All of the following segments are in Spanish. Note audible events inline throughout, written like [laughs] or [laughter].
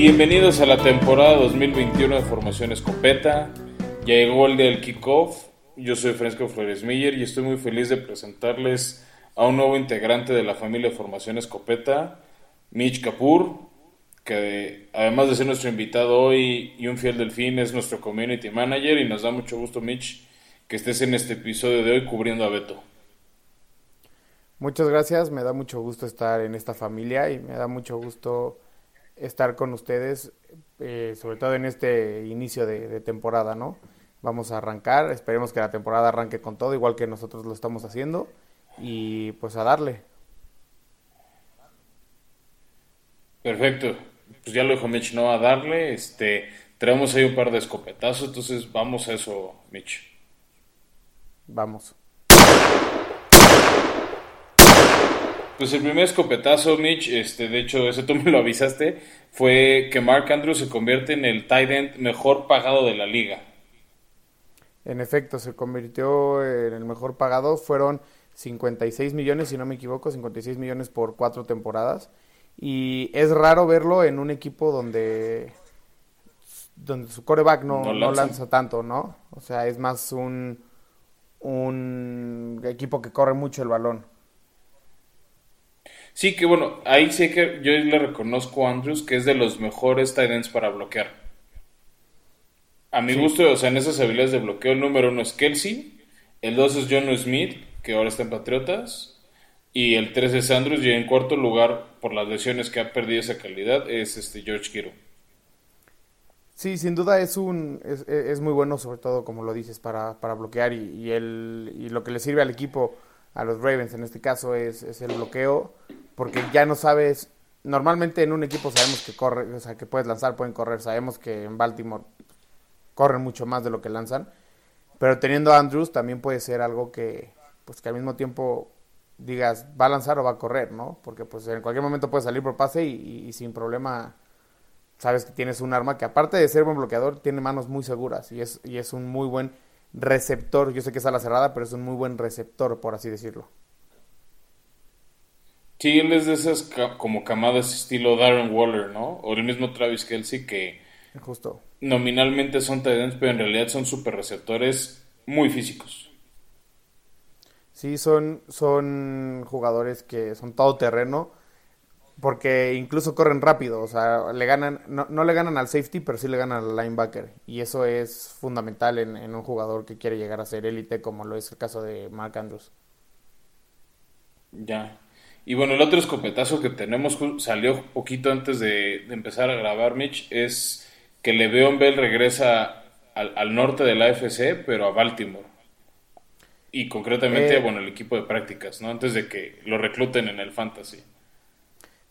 Bienvenidos a la temporada 2021 de Formación Escopeta. Ya llegó el del kickoff. Yo soy Fresco Flores Miller y estoy muy feliz de presentarles a un nuevo integrante de la familia Formación Escopeta, Mitch Kapur, que además de ser nuestro invitado hoy y un fiel delfín, es nuestro community manager y nos da mucho gusto, Mitch, que estés en este episodio de hoy cubriendo a Beto. Muchas gracias, me da mucho gusto estar en esta familia y me da mucho gusto estar con ustedes, eh, sobre todo en este inicio de, temporada, ¿no? Vamos a arrancar, esperemos que la temporada arranque con todo, igual que nosotros lo estamos haciendo, y pues a darle. Perfecto, pues ya lo dijo Mitch, ¿no? A darle, este, traemos ahí un par de escopetazos, entonces vamos a eso, Mitch. Vamos. Pues el primer escopetazo, Mitch, este, de hecho, eso tú me lo avisaste, fue que Mark Andrews se convierte en el tight end mejor pagado de la liga. En efecto, se convirtió en el mejor pagado. Fueron 56 millones, si no me equivoco, 56 millones por cuatro temporadas. Y es raro verlo en un equipo donde, donde su coreback no, no, lanza. lanza tanto, ¿no? O sea, es más un, un equipo que corre mucho el balón. Sí, que bueno, ahí sé que yo le reconozco a Andrews que es de los mejores tight ends para bloquear. A mi gusto, o sea, en esas habilidades de bloqueo, el número uno es Kelsey, el dos es John Smith, que ahora está en Patriotas, y el tres es Andrews, y en cuarto lugar, por las lesiones que ha perdido esa calidad, es este George Kittle. Sí, sin duda es un es, muy bueno, sobre todo como lo dices, para, para bloquear y, y, el, y lo que le sirve al equipo, a los Ravens. En este caso, es, es el bloqueo porque ya no sabes, normalmente en un equipo sabemos que corre, o sea, que puedes lanzar, pueden correr, sabemos que en Baltimore corren mucho más de lo que lanzan, pero teniendo a Andrews también puede ser algo que, pues que al mismo tiempo digas, va a lanzar o va a correr, ¿no? Porque pues en cualquier momento puede salir por pase y, sin problema sabes que tienes un arma que aparte de ser buen bloqueador, tiene manos muy seguras y es, y es un muy buen receptor. Yo sé que es a la cerrada, pero es un muy buen receptor, por así decirlo. Sí, él es de esas como camadas estilo Darren Waller, ¿no? O el mismo Travis Kelsey que Justo. nominalmente son tight pero en realidad son super receptores muy físicos. Sí, son, son jugadores que son todo terreno porque incluso corren rápido, o sea, le ganan, no, no, le ganan al safety, pero sí le ganan al linebacker. Y eso es fundamental en, en un jugador que quiere llegar a ser élite, como lo es el caso de Mark Andrews. Ya. Y bueno, el otro escopetazo que tenemos salió poquito antes de, empezar a grabar, Mitch, es que Le'Veon Bell regresa al, norte de la AFC, pero a Baltimore. Y concretamente, eh. bueno, el equipo de prácticas, ¿no? Antes de que lo recluten en el Fantasy.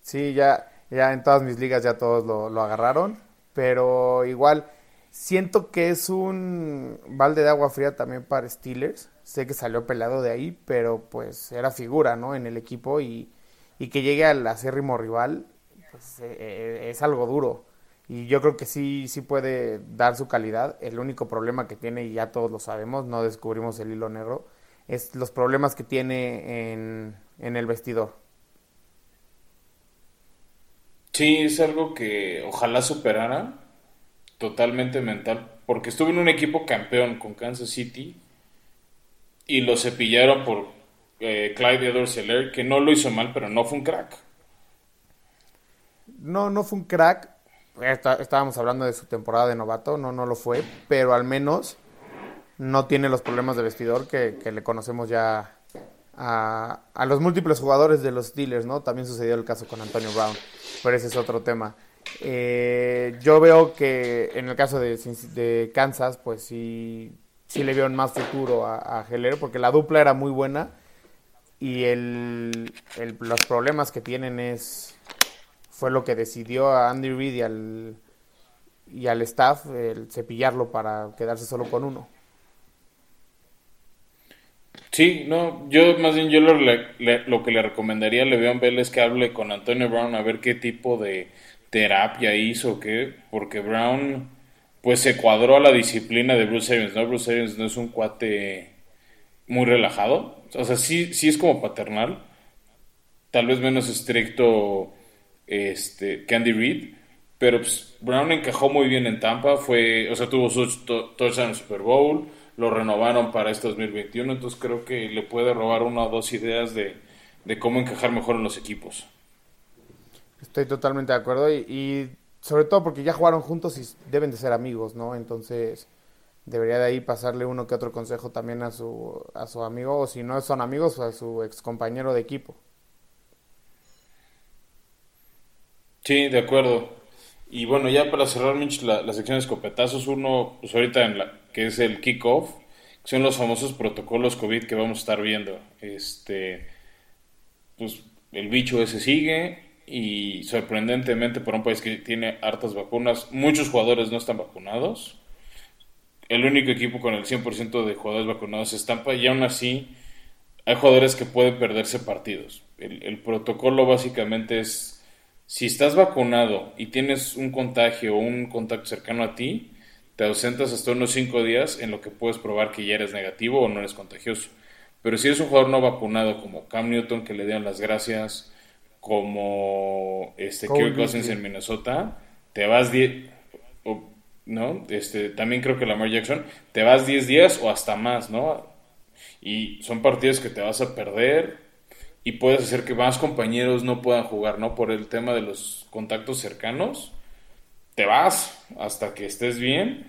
Sí, ya, ya en todas mis ligas ya todos lo, agarraron, pero igual siento que es un balde de agua fría también para Steelers sé que salió pelado de ahí, pero pues era figura, ¿no? En el equipo y, y que llegue al acérrimo rival, pues eh, eh, es algo duro. Y yo creo que sí, sí puede dar su calidad. El único problema que tiene, y ya todos lo sabemos, no descubrimos el hilo negro, es los problemas que tiene en, en el vestidor. Sí, es algo que ojalá superara totalmente mental, porque estuve en un equipo campeón con Kansas City y lo cepillaron por eh, Clyde edwards que no lo hizo mal, pero no fue un crack. No, no fue un crack. estábamos hablando de su temporada de novato, no, no lo fue, pero al menos no tiene los problemas de vestidor que, le conocemos ya a, los múltiples jugadores de los Steelers, ¿no? También sucedió el caso con Antonio Brown, pero ese es otro tema. Eh, yo veo que en el caso de, Kansas, pues sí sí le vieron más futuro a, a porque la dupla era muy buena y el, los problemas que tienen es fue lo que decidió a Andy Reid y al, y al staff el cepillarlo para quedarse solo con uno. Sí, no, yo más bien yo lo, lo que le recomendaría a Le'Veon Bell es que hable con Antonio Brown a ver qué tipo de terapia hizo, qué, porque Brown pues se cuadró a la disciplina de Bruce Arians, ¿no? Bruce Arians no es un cuate muy relajado, o sea, sí, sí es como paternal, tal vez menos estricto este, que Andy Reid, Pero pues, Brown encajó muy bien en Tampa, fue, o sea, tuvo su touchdown en Super Bowl, lo renovaron para este 2021, entonces creo que le puede robar una o dos ideas de, cómo encajar mejor en los equipos. Estoy totalmente de acuerdo y, sobre todo porque ya jugaron juntos y deben de ser amigos, ¿no? Entonces debería de ahí pasarle uno que otro consejo también a su, a su amigo o si no son amigos, a su ex compañero de equipo. Sí, de acuerdo. Y bueno, ya para cerrar, Mitch, la, la sección de escopetazos, uno, pues ahorita en la, que es el kickoff, que son los famosos protocolos COVID que vamos a estar viendo. Este, pues el bicho ese sigue y sorprendentemente por un país que tiene hartas vacunas, muchos jugadores no están vacunados. El único equipo con el 100% de jugadores vacunados es Tampa y aún así hay jugadores que pueden perderse partidos. El protocolo básicamente es si estás vacunado y tienes un contagio o un contacto cercano a ti, te ausentas hasta unos 5 días en lo que puedes probar que ya eres negativo o no eres contagioso. Pero si eres un jugador no vacunado como Cam Newton, que le dieron las gracias, como este Kirk Cousins en Minnesota, te vas 10, ¿no? Este, también creo que Lamar Jackson, te vas 10 días o hasta más, ¿no? Y son partidos que te vas a perder y puedes hacer que más compañeros no puedan jugar, ¿no? Por el tema de los contactos cercanos. Te vas hasta que estés bien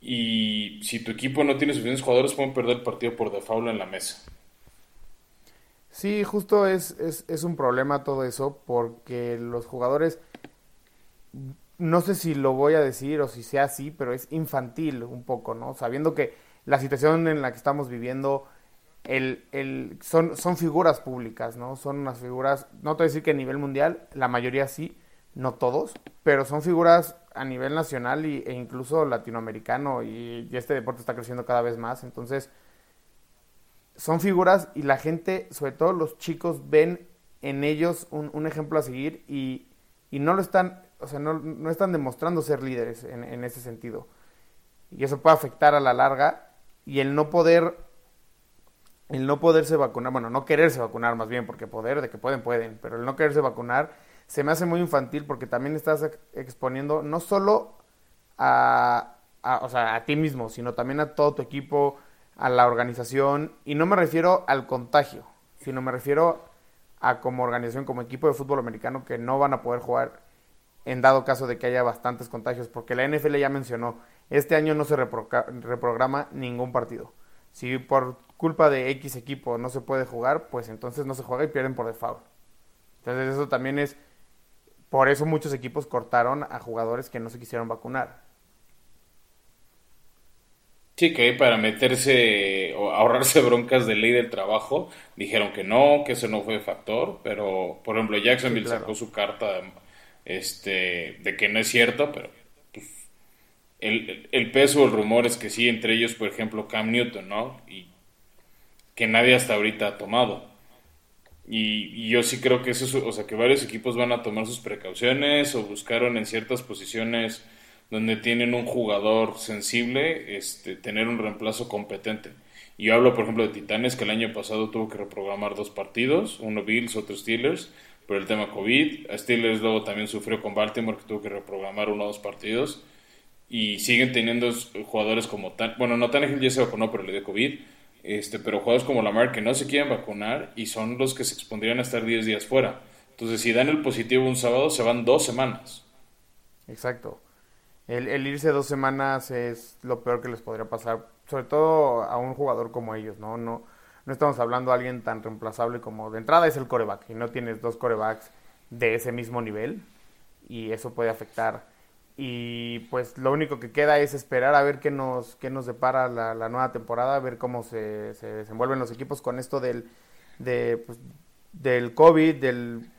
y si tu equipo no tiene suficientes jugadores pueden perder el partido por default en la mesa. Sí, justo es, es, es un problema todo eso porque los jugadores, no sé si lo voy a decir o si sea así, pero es infantil un poco, ¿no? Sabiendo que la situación en la que estamos viviendo el, el, son, son figuras públicas, ¿no? Son unas figuras, no te voy a decir que a nivel mundial, la mayoría sí, no todos, pero son figuras a nivel nacional y, e incluso latinoamericano y, este deporte está creciendo cada vez más, entonces son figuras y la gente, sobre todo los chicos, ven en ellos un, un ejemplo a seguir y, y, no lo están, o sea, no, no están demostrando ser líderes en, en ese sentido. Y eso puede afectar a la larga y el no poder el no poderse vacunar, bueno, no quererse vacunar más bien, porque poder, de que pueden, pueden, pero el no quererse vacunar se me hace muy infantil porque también estás exponiendo no solo a, o sea, a ti mismo, sino también a todo tu equipo, a la organización, y no me refiero al contagio, sino me refiero a como organización, como equipo de fútbol americano que no van a poder jugar en dado caso de que haya bastantes contagios, porque la NFL ya mencionó, este año no se reprograma ningún partido. Si por culpa de X equipo no se puede jugar, pues entonces no se juega y pierden por default. Entonces eso también es, por eso muchos equipos cortaron a jugadores que no se quisieron vacunar. Sí, que para meterse o ahorrarse broncas de ley del trabajo, dijeron que no, que eso no fue factor, pero por ejemplo Jacksonville sacó su carta este, de que no es cierto, pero pues, el, el, peso, el rumor es que sí, entre ellos, por ejemplo, Cam Newton, ¿no? Y que nadie hasta ahorita ha tomado. Y, yo sí creo que eso, o sea, que varios equipos van a tomar sus precauciones o buscaron en ciertas posiciones donde tienen un jugador sensible, este, tener un reemplazo competente. Y yo hablo, por ejemplo, de Titanes, que el año pasado tuvo que reprogramar dos partidos, uno Bills, otro Steelers, por el tema COVID. Steelers luego también sufrió con Baltimore, que tuvo que reprogramar uno o dos partidos. Y siguen teniendo jugadores como Tan, bueno, no Tannehill ya se vacunó, pero le dio COVID este, pero jugadores como Lamar que no se quieren vacunar y son los que se expondrían a estar 10 días fuera. Entonces, si dan el positivo un sábado, se van dos semanas. Exacto. El, irse dos semanas es lo peor que les podría pasar, sobre todo a un jugador como ellos, ¿no? No, no estamos hablando de alguien tan reemplazable como de entrada es el coreback y no tienes dos corebacks de ese mismo nivel y eso puede afectar y pues lo único que queda es esperar a ver qué nos, qué nos depara la, nueva temporada, a ver cómo se, se, desenvuelven los equipos con esto del, de, pues, del COVID, del,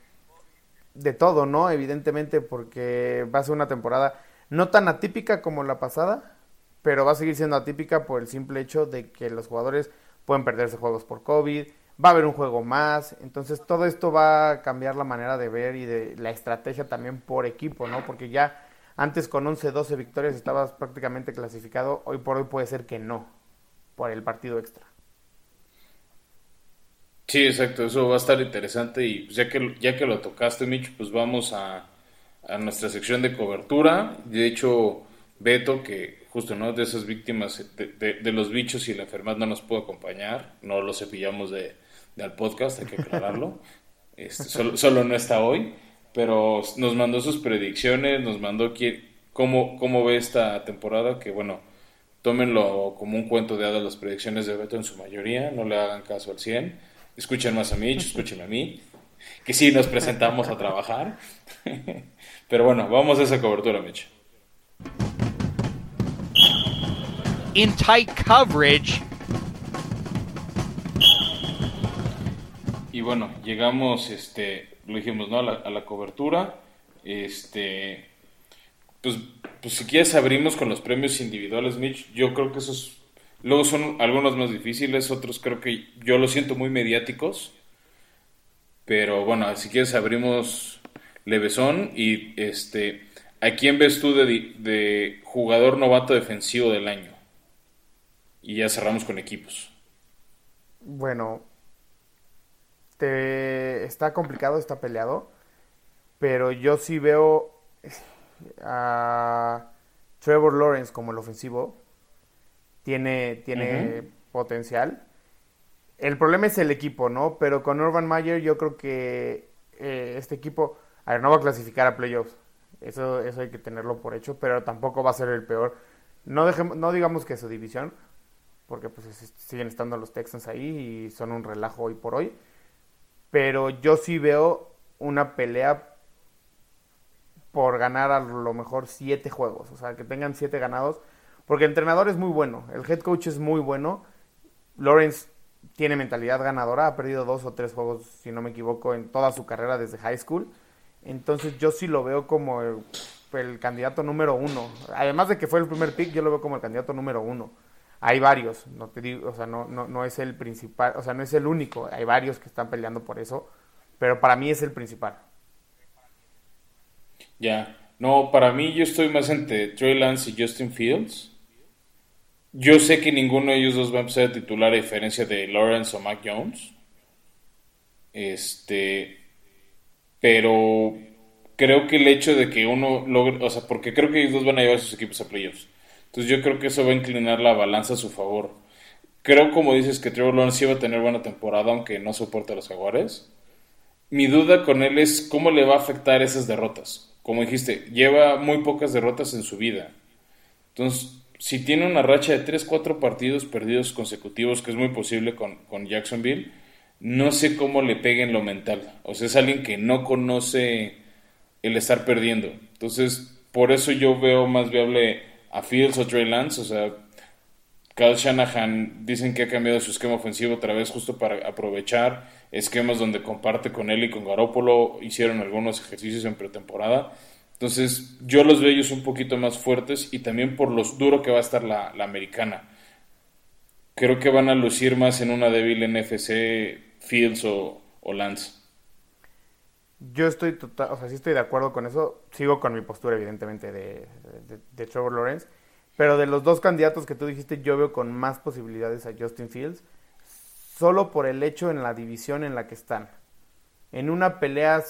de todo, ¿no? Evidentemente porque va a ser una temporada no tan atípica como la pasada, pero va a seguir siendo atípica por el simple hecho de que los jugadores pueden perderse juegos por COVID, va a haber un juego más, entonces todo esto va a cambiar la manera de ver y de la estrategia también por equipo, ¿no? Porque ya antes con 11, 12 victorias estabas prácticamente clasificado. Hoy por hoy puede ser que no, por el partido extra. Sí, exacto, eso va a estar interesante y pues ya que, ya que lo tocaste, Mitch, pues vamos a, a nuestra sección de cobertura. De hecho, Beto, que justo no de esas víctimas de, los bichos y la enfermedad no nos pudo acompañar, no lo cepillamos de, al podcast, hay que aclararlo. [laughs] Este, solo, no está hoy, pero nos mandó sus predicciones, nos mandó cómo, cómo ve esta temporada, que bueno, tómenlo como un cuento de hadas las predicciones de Beto en su mayoría, no le hagan caso al 100, escuchen más a Mitch, escuchen a mí, que sí nos presentamos a trabajar. [laughs] Pero bueno, vamos a esa cobertura, Mitch. In tight coverage. Y bueno, llegamos, este, lo dijimos, ¿no? A la, cobertura. Este, pues, pues si quieres abrimos con los premios individuales, Mitch. Yo creo que esos, luego son algunos más difíciles, otros creo que yo los siento muy mediáticos. Pero bueno, si quieres abrimos levesón y este, ¿a quién ves tú de, de jugador novato defensivo del año? Y ya cerramos con equipos. Bueno, te está complicado, está peleado, pero yo sí veo a Trevor Lawrence como el ofensivo. Tiene, tiene potencial. El problema es el equipo, ¿no? Pero con Urban Meyer yo creo que eh, este equipo, a ver, no va a clasificar a playoffs. Eso, eso hay que tenerlo por hecho, pero tampoco va a ser el peor. No, dejemos, no digamos que su división, porque pues siguen estando los Texans ahí y son un relajo hoy por hoy. Pero yo sí veo una pelea por ganar a lo mejor siete juegos, o sea, que tengan siete ganados, porque el entrenador es muy bueno, el head coach es muy bueno, Lawrence tiene mentalidad ganadora, ha perdido dos o tres juegos, si no me equivoco, en toda su carrera desde high school. Entonces yo sí lo veo como el, candidato número uno. Además de que fue el primer pick, yo lo veo como el candidato número uno. Hay varios, no te digo, o sea, no, no, no es el principal, o sea, no es el único, hay varios que están peleando por eso, pero para mí es el principal. Ya, no, para mí yo estoy más entre Trey Lance y Justin Fields. Yo sé que ninguno de ellos dos va a ser titular a diferencia de Lawrence o Mac Jones. Este, pero creo que el hecho de que uno logre, o sea, porque creo que ellos dos van a llevar sus equipos a playoffs. Entonces yo creo que eso va a inclinar la balanza a su favor. Creo, como dices, que Trevor Lawrence iba a tener buena temporada, aunque no soporta a los jaguares. Mi duda con él es cómo le va a afectar esas derrotas. Como dijiste, lleva muy pocas derrotas en su vida. Entonces, si tiene una racha de 3-4 partidos perdidos consecutivos, que es muy posible con, con, Jacksonville, no sé cómo le pegue en lo mental. O sea, es alguien que no conoce el estar perdiendo. Entonces, por eso yo veo más viable a Fields o Trey Lance. O sea, Kyle Shanahan dicen que ha cambiado su esquema ofensivo otra vez justo para aprovechar esquemas donde comparte con él y con Garópolo. Hicieron algunos ejercicios en pretemporada. Entonces, yo los veo ellos un poquito más fuertes y también por lo duro que va a estar la, americana. Creo que van a lucir más en una débil NFC Fields o, Lance. Yo estoy total, o sea, sí estoy de acuerdo con eso. Sigo con mi postura, evidentemente, de, de, Trevor Lawrence. Pero de los dos candidatos que tú dijiste, yo veo con más posibilidades a Justin Fields. Solo por el hecho en la división en la que están. En una pelea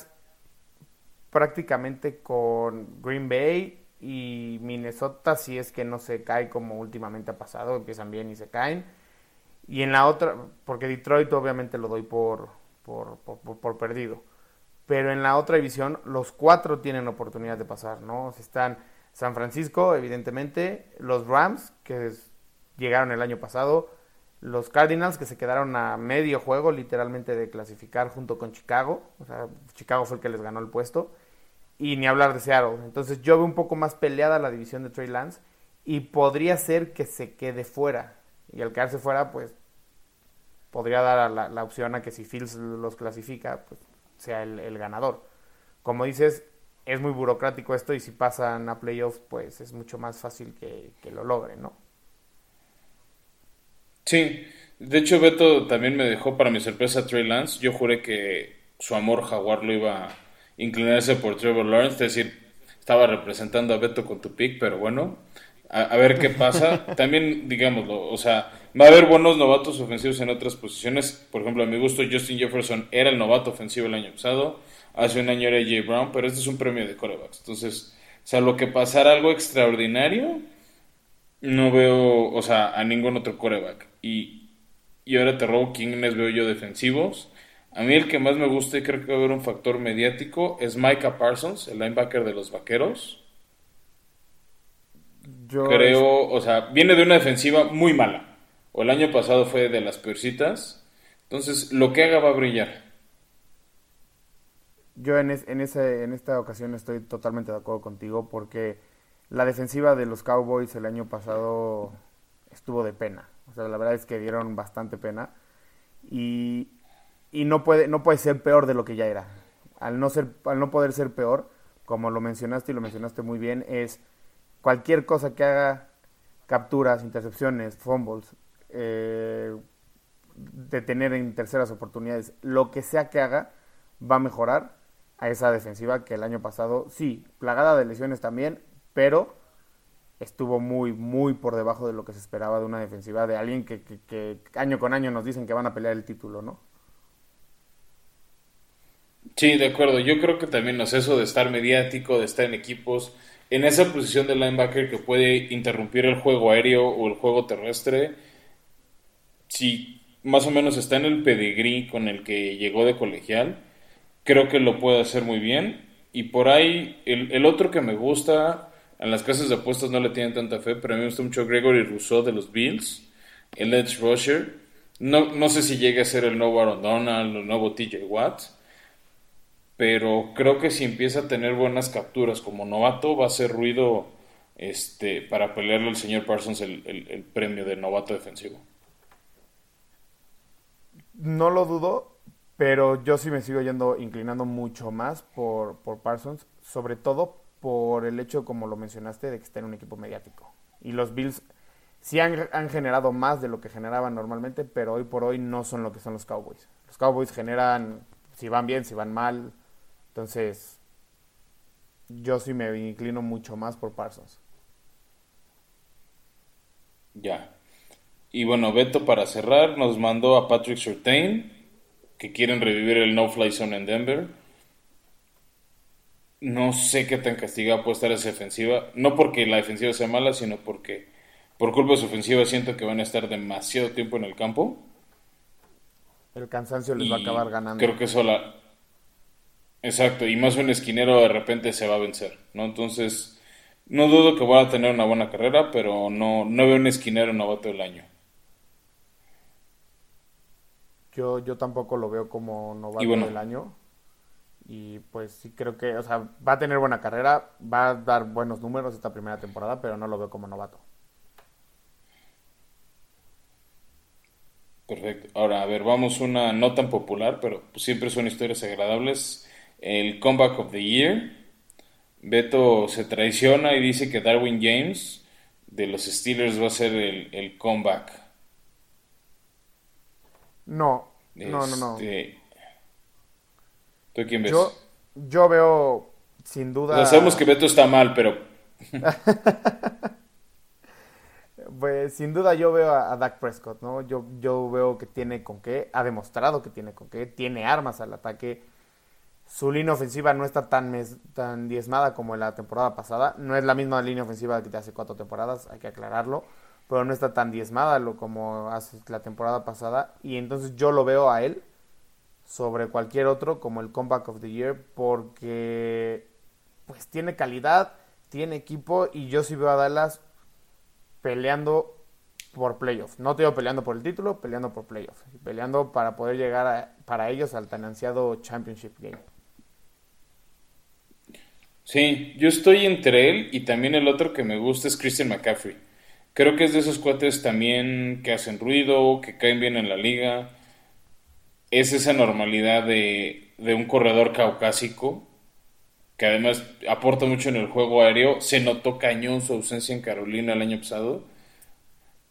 prácticamente con Green Bay y Minnesota si es que no se cae como últimamente ha pasado, empiezan bien y se caen. Y en la otra, porque Detroit obviamente lo doy por, por, por, perdido. Pero en la otra división los cuatro tienen oportunidad de pasar, ¿no? Están San Francisco, evidentemente, los Rams, que llegaron el año pasado, los Cardinals, que se quedaron a medio juego literalmente de clasificar junto con Chicago, o sea, Chicago fue el que les ganó el puesto, y ni hablar de Seattle. Entonces yo veo un poco más peleada la división de Trey Lance y podría ser que se quede fuera. Y al quedarse fuera, pues podría dar la, la, opción a que si Fields los clasifica, pues sea el, ganador. Como dices, es muy burocrático esto y si pasan a playoffs, pues es mucho más fácil que, que lo logren, ¿no? Sí, de hecho Beto también me dejó para mi sorpresa Trey Lance. Yo juré que su amor jaguar lo iba inclinarse por Trevor Lawrence, es decir, estaba representando a Beto con tu pick, pero bueno, a, ver qué pasa. [laughs] También, digámoslo, o sea, va a haber buenos novatos ofensivos en otras posiciones. Por ejemplo, a mi gusto, Justin Jefferson era el novato ofensivo el año pasado. Hace un año era Jay Brown, pero este es un premio de corebacks. Entonces, o sea, lo que pasara algo extraordinario, no veo, o sea, a ningún otro coreback. Y, y ahora te robo quiénes veo yo defensivos. A mí el que más me gusta y creo que va a haber un factor mediático es Micah Parsons, el linebacker de los Vaqueros creo, o sea, viene de una defensiva muy mala. O el año pasado fue de las peorcitas. Entonces, lo que haga va a brillar. Yo en, en, ese, en esta ocasión estoy totalmente de acuerdo contigo porque la defensiva de los Cowboys el año pasado estuvo de pena. O sea, la verdad es que dieron bastante pena. Y, y no, puede, no puede ser peor de lo que ya era. Al no, ser, al no poder ser peor, como lo mencionaste y lo mencionaste muy bien, es cualquier cosa que haga capturas, intercepciones, fumbles, eh, detener en terceras oportunidades, lo que sea que haga, va a mejorar a esa defensiva que el año pasado, sí, plagada de lesiones también, pero estuvo muy, muy por debajo de lo que se esperaba de una defensiva de alguien que, año con año nos dicen que van a pelear el título, ¿no? Sí, de acuerdo. Yo creo que también es eso de estar mediático, de estar en equipos, en esa posición de linebacker que puede interrumpir el juego aéreo o el juego terrestre, si más o menos está en el pedigrí con el que llegó de colegial, creo que lo puede hacer muy bien. Y por ahí, el, otro que me gusta, en las casas de apuestas no le tienen tanta fe, pero a mí me gusta mucho Gregory Rousseau de los Bills, el edge rusher. No, no sé si llegue a ser el nuevo Aaron Donald el nuevo TJ Watt, pero creo que si empieza a tener buenas capturas como novato va a ser ruido este, para pelearle al señor Parsons el, premio de novato defensivo. No lo dudo, pero yo sí me sigo yendo inclinando mucho más por, por Parsons, sobre todo por el hecho, como lo mencionaste, de que está en un equipo mediático. Y los Bills sí han, han, generado más de lo que generaban normalmente, pero hoy por hoy no son lo que son los Cowboys. Los Cowboys generan, si van bien, si van mal, entonces, yo sí me inclino mucho más por Parsons. Ya. Y bueno, Beto, para cerrar, nos mandó a Patrick Surtain, que quieren revivir el no-fly zone en Denver. No sé qué tan castigada puede estar esa defensiva. No porque la defensiva sea mala, sino porque por culpa de su ofensiva siento que van a estar demasiado tiempo en el campo. El cansancio les va a acabar ganando. Creo que eso la, Exacto, y más un esquinero de repente se va a vencer, ¿no? Entonces, no dudo que va a tener una buena carrera, pero no, no veo un esquinero novato del año. Yo, yo tampoco lo veo como novato del año. Y pues sí creo que, o sea, va a tener buena carrera, va a dar buenos números esta primera temporada, pero no lo veo como novato. Perfecto. Ahora, a ver, vamos una no tan popular, pero siempre son historias agradables el Comeback of the Year. Beto se traiciona y dice que Darwin James de los Steelers va a ser el, comeback. No, no, no, no. Este, ¿Tú quién ves? Yo, yo veo sin duda. sabemos que Beto está mal, pero. [laughs] pues sin duda yo veo a, a, Dak Prescott, ¿no? Yo, yo veo que tiene con qué, ha demostrado que tiene con qué, tiene armas al ataque su línea ofensiva no está tan, tan diezmada como la temporada pasada. No es la misma línea ofensiva que de hace cuatro temporadas, hay que aclararlo. Pero no está tan diezmada como hace la temporada pasada. Y entonces yo lo veo a él sobre cualquier otro como el Comeback of the Year porque pues tiene calidad, tiene equipo y yo sí veo a Dallas peleando por playoffs. No te digo peleando por el título, peleando por playoffs. Peleando para poder llegar para ellos al tan ansiado Championship Game. Sí, yo estoy entre él y también el otro que me gusta es Christian McCaffrey. Creo que es de esos cuates también que hacen ruido, que caen bien en la liga. Es esa normalidad de, de un corredor caucásico, que además aporta mucho en el juego aéreo. Se notó cañón su ausencia en Carolina el año pasado.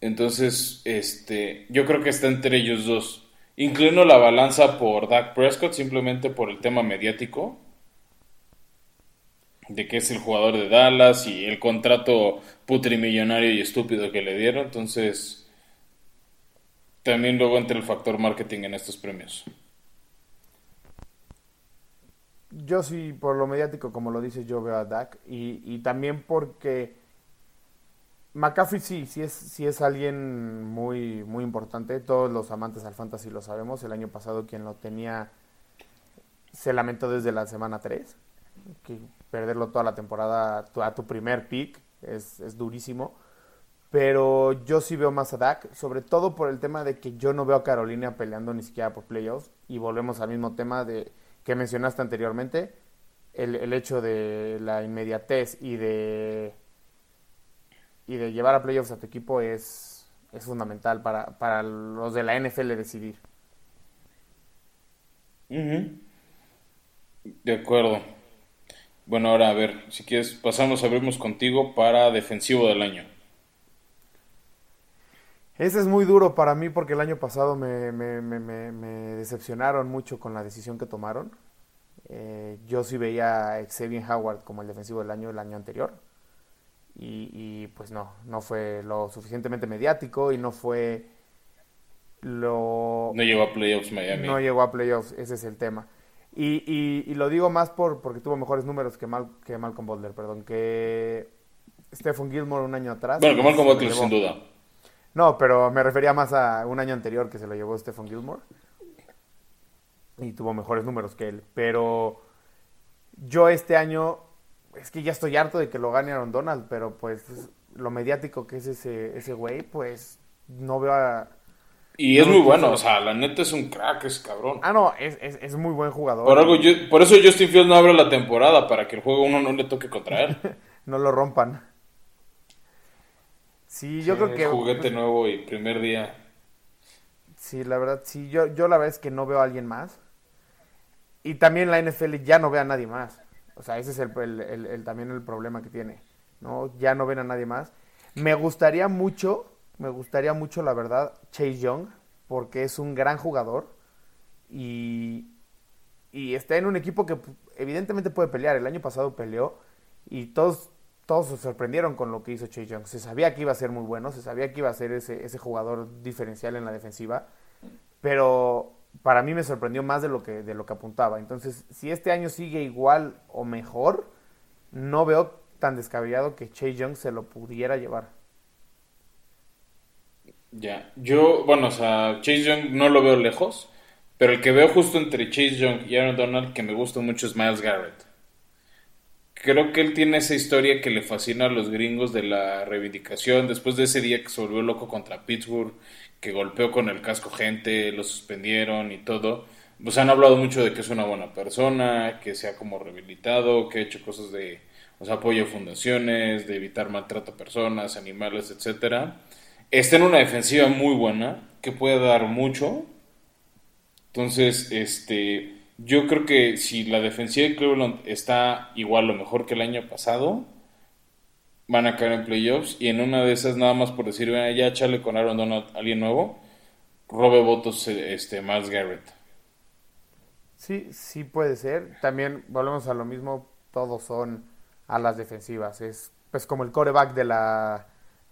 Entonces, este, yo creo que está entre ellos dos. Inclino la balanza por Dak Prescott simplemente por el tema mediático de que es el jugador de Dallas y el contrato putrimillonario y estúpido que le dieron. Entonces, también luego entra el factor marketing en estos premios. Yo sí, por lo mediático, como lo dices, yo veo a Dak. Y, y también porque McCaffrey sí, sí es, sí es alguien muy, muy importante. Todos los amantes al fantasy lo sabemos. El año pasado quien lo tenía se lamentó desde la semana 3. Que perderlo toda la temporada a tu primer pick es, es durísimo. Pero yo sí veo más a Dak, sobre todo por el tema de que yo no veo a Carolina peleando ni siquiera por playoffs. Y volvemos al mismo tema de que mencionaste anteriormente, el, el hecho de la inmediatez y de y de llevar a playoffs a tu equipo es, es fundamental para, para los de la NFL decidir. De acuerdo. Bueno, ahora a ver, si quieres, pasamos, abrimos contigo para defensivo del año. Ese es muy duro para mí porque el año pasado me, me, me, me decepcionaron mucho con la decisión que tomaron. Eh, yo sí veía a Xavier Howard como el defensivo del año el año anterior. Y, y, pues no, no fue lo suficientemente mediático y no fue lo... No llegó a playoffs Miami. No llegó a playoffs, ese es el tema. Y, y, y lo digo más por porque tuvo mejores números que, Mal, que Malcolm Butler, perdón, que Stephen Gilmore un año atrás. Bueno, que Malcolm Butler sin duda. No, pero me refería más a un año anterior que se lo llevó Stephen Gilmore. Y tuvo mejores números que él. Pero yo este año es que ya estoy harto de que lo gane Aaron Donald, pero pues lo mediático que es ese ese güey, pues no veo a... Y es muy bueno, o sea, la neta es un crack, es cabrón. Ah, no, es, es, es muy buen jugador. Por, algo, yo, por eso Justin Fields no abre la temporada, para que el juego uno no le toque contra él. [laughs] no lo rompan. Sí, yo Sí, creo que... Juguete nuevo y primer día. Sí, la verdad, sí, yo, yo la verdad es que no veo a alguien más. Y también la NFL ya no ve a nadie más. O sea, ese es el, el- el- el- también el problema que tiene. ¿no? Ya no ven a nadie más. Me gustaría mucho, me gustaría mucho, la verdad, Chase Young, porque es un gran jugador y, y está en un equipo que evidentemente puede pelear. El año pasado peleó y todos, todos se sorprendieron con lo que hizo Chase Young. Se sabía que iba a ser muy bueno, se sabía que iba a ser ese, ese jugador diferencial en la defensiva, pero para mí me sorprendió más de lo que, de lo que apuntaba. Entonces, si este año sigue igual o mejor, no veo tan descabellado que Chase Young se lo pudiera llevar. Ya, yo, bueno, o sea, Chase Young no lo veo lejos, pero el que veo justo entre Chase Young y Aaron Donald que me gusta mucho es Miles Garrett. Creo que él tiene esa historia que le fascina a los gringos de la reivindicación, después de ese día que se volvió loco contra Pittsburgh, que golpeó con el casco gente, lo suspendieron y todo. Pues han hablado mucho de que es una buena persona, que se ha como rehabilitado, que ha hecho cosas de, o sea, apoyo a fundaciones, de evitar maltrato a personas, animales, etcétera. Está en una defensiva muy buena, que puede dar mucho. Entonces, este, yo creo que si la defensiva de Cleveland está igual o mejor que el año pasado, van a caer en playoffs y en una de esas nada más por decir, "Bueno, ya chale con Aaron Donald, alguien nuevo, robe votos este Miles Garrett. Sí, sí puede ser. También volvemos a lo mismo, todos son a las defensivas. Es pues como el coreback de la,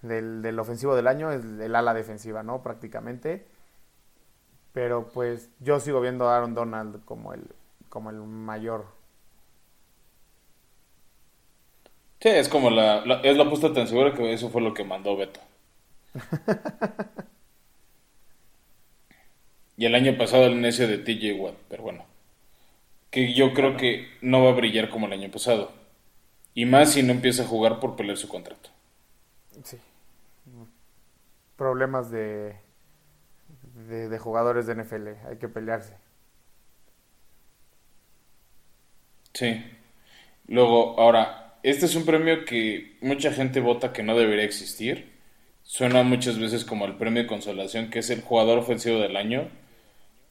del, del ofensivo del año, es el ala defensiva, ¿no? Prácticamente. Pero pues yo sigo viendo a Aaron Donald como el, como el mayor. Sí, es como la, la- es la apuesta tan segura que eso fue lo que mandó Beto. [laughs] Y el año pasado el necio de TJ Watt, pero bueno. Que yo creo que no va a brillar como el año pasado. Y más si no empieza a jugar por pelear su contrato. Sí. Problemas de, de, jugadores de NFL. Hay que pelearse. Sí. Luego, ahora, este es un premio que mucha gente vota que no debería existir. Suena muchas veces como el premio de consolación, que es el jugador ofensivo del año,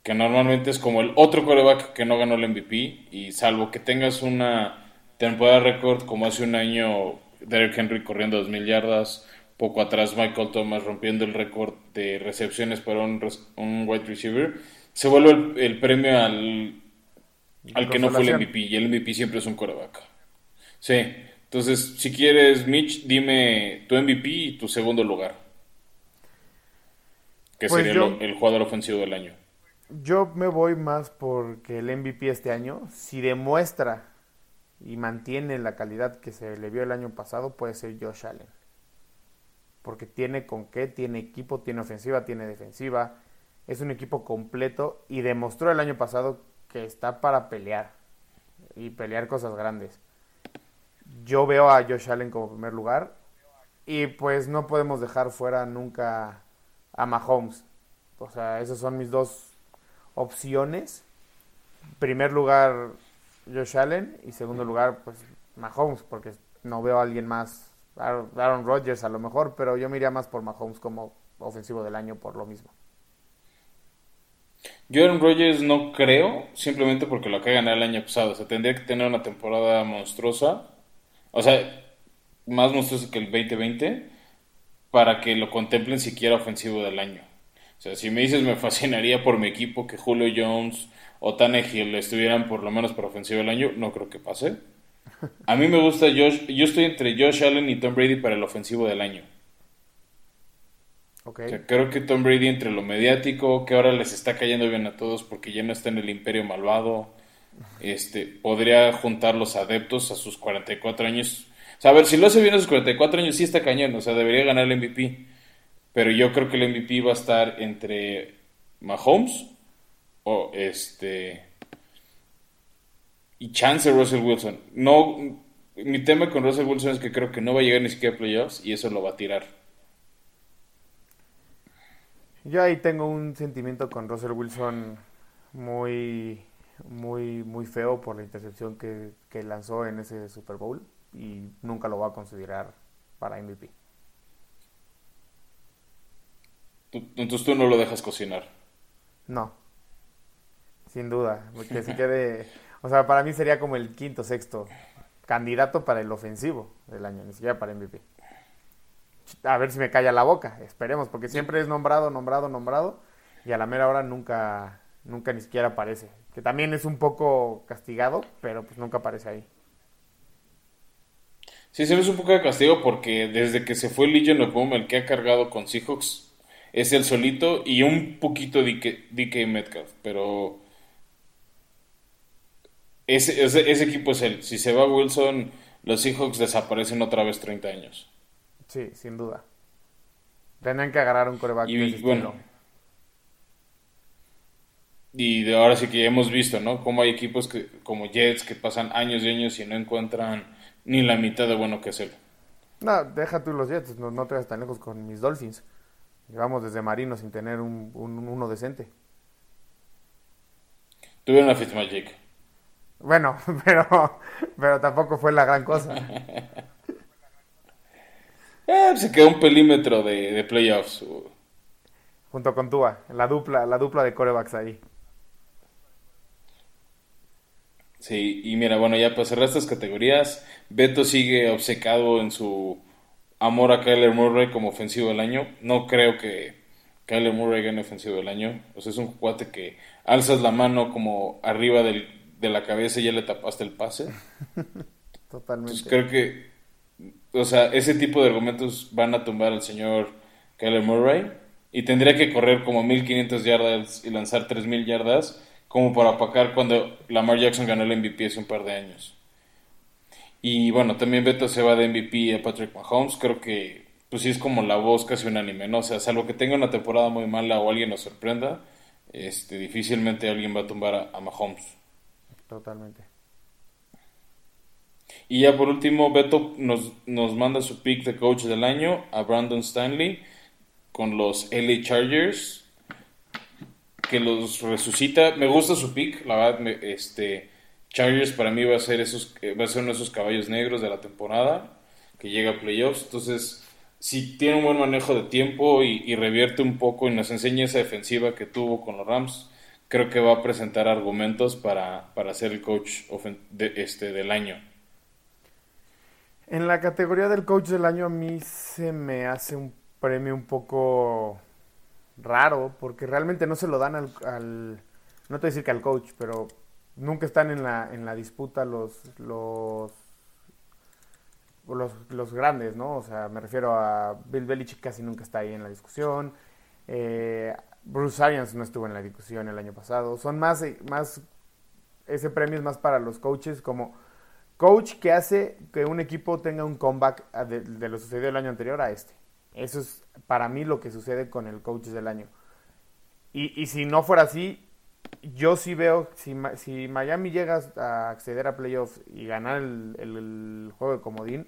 que normalmente es como el otro quarterback que no ganó el MVP, y salvo que tengas una temporada récord como hace un año Derrick Henry corriendo 2.000 yardas, poco atrás Michael Thomas rompiendo el récord de recepciones para un, un wide receiver, se vuelve el, el premio al, al que no fue el. MVP, y el MVP siempre es un quarterback. Sí, entonces si quieres, Mitch, dime tu MVP y tu segundo lugar. Que Pues sería yo- lo- el jugador ofensivo del año. Yo me voy más porque el MVP este año, si demuestra y mantiene la calidad que se le vio el año pasado, puede ser Josh Allen. Porque tiene con qué, tiene equipo, tiene ofensiva, tiene defensiva. Es un equipo completo y demostró el año pasado que está para pelear y pelear cosas grandes. Yo veo a Josh Allen como primer lugar y pues no podemos dejar fuera nunca a Mahomes. O sea, esas son mis dos opciones. Primer lugar, Josh Allen. Y segundo lugar, pues Mahomes, porque no veo a alguien más. Aaron Rodgers a lo mejor, pero yo me iría más por Mahomes como ofensivo del año por lo mismo. Yo Aaron Rodgers no creo, simplemente porque lo que gané el año pasado. O sea, tendría que tener una temporada monstruosa. O sea, más monstruosa que el 2020 para que lo contemplen siquiera ofensivo del año. O sea, si me dices me fascinaría por mi equipo que Julio Jones o Tannehill estuvieran por lo menos por ofensivo del año, no creo que pase. A mí me gusta Josh, yo estoy entre Josh Allen y Tom Brady para el ofensivo del año. Ok. O sea, creo que Tom Brady entre lo mediático, que ahora les está cayendo bien a todos porque ya no está en el imperio malvado, este, podría juntar los adeptos a sus 44 años. O sea, a ver, si lo hace bien a sus 44 años, sí está cañón, o sea, debería ganar el MVP. Pero yo creo que el MVP va a estar entre Mahomes o este y chance Russell Wilson. No, mi tema con Russell Wilson es que creo que no va a llegar ni siquiera a playoffs y eso lo va a tirar. Yo ahí tengo un sentimiento con Russell Wilson muy, muy, muy feo por la intercepción que, que lanzó en ese Super Bowl y nunca lo va a considerar para MVP. Tú- Entonces tú no lo dejas cocinar. No, sin duda, porque si [laughs] quede, o sea, para mí sería como el quinto, sexto candidato para el ofensivo del año, ni siquiera para MVP. A ver si me calla la boca, esperemos, porque siempre es nombrado, nombrado, nombrado, y a la mera hora nunca, nunca ni siquiera aparece. Que también es un poco castigado, pero pues nunca aparece ahí. Sí, se hace un poco de castigo porque desde que se fue Legion of Boom, el que ha cargado con Seahawks es el solito y un poquito DK, DK Metcalf, pero ese, ese, ese equipo es él. Si se va Wilson, los Seahawks desaparecen otra vez 30 años. Sí, sin duda. Tendrán que agarrar un coreback Y de bueno, y de ahora sí que ya hemos visto, ¿no? Cómo hay equipos que, como Jets que pasan años y años y no encuentran ni la mitad de bueno que es él. No, deja tú los Jets, no, no te vayas tan lejos con mis Dolphins. Llevamos desde Marino sin tener un, un- uno decente. Tuvieron a Fitzmagic. Bueno, [laughs] pero, pero tampoco fue la gran cosa. [laughs] Eh, se quedó un pelímetro de, de playoffs. Junto con Tua, la dupla, la dupla de corebacks ahí. Sí, y mira, bueno, ya para cerrar estas categorías, Beto sigue obcecado en su amor a Kyler Murray como ofensivo del año. No creo que Kyler Murray gane ofensivo del año. O sea, es un cuate que alzas la mano como arriba del- de la cabeza y ya le tapaste el pase. [laughs] Totalmente. Entonces creo que, o sea, ese tipo de argumentos van a tumbar al señor Kyler Murray y tendría que correr como 1500 yardas y lanzar 3000 yardas como para apacar cuando Lamar Jackson ganó el MVP hace un par de años. Y bueno, también Beto se va de MVP a Patrick Mahomes, creo que pues sí es como la voz casi unánime, ¿no? O sea, salvo que tenga una temporada muy mala o alguien nos sorprenda, este, difícilmente alguien va a tumbar a, a Mahomes. Totalmente. Y ya por último, Beto nos, nos manda su pick de coach del año a Brandon Stanley con los LA Chargers, que los resucita. Me gusta su pick, la verdad, me- este Chargers para mí va a ser esos, eh, va a ser uno de esos caballos negros de la temporada que llega a playoffs. Entonces, si tiene un buen manejo de tiempo y, y revierte un poco y nos enseña esa defensiva que tuvo con los Rams, creo que va a presentar argumentos para, para ser el coach de, este, del año. En la categoría del coach del año a mí se me hace un premio un poco raro porque realmente no se lo dan al, no te voy a decir que al coach, pero nunca están en la, en la disputa los, los, los, los grandes, ¿no? O sea, me refiero a Bill Belichick casi nunca está ahí en la discusión. Eh, Bruce Arians no estuvo en la discusión el año pasado. Son más, más, ese premio es más para los coaches como coach que hace que un equipo tenga un comeback de, de lo sucedido el año anterior a este. Eso es para mí lo que sucede con el coach del año. Y, y si no fuera así, yo sí veo, si, si Miami llega a acceder a playoffs y ganar el, el, juego de comodín,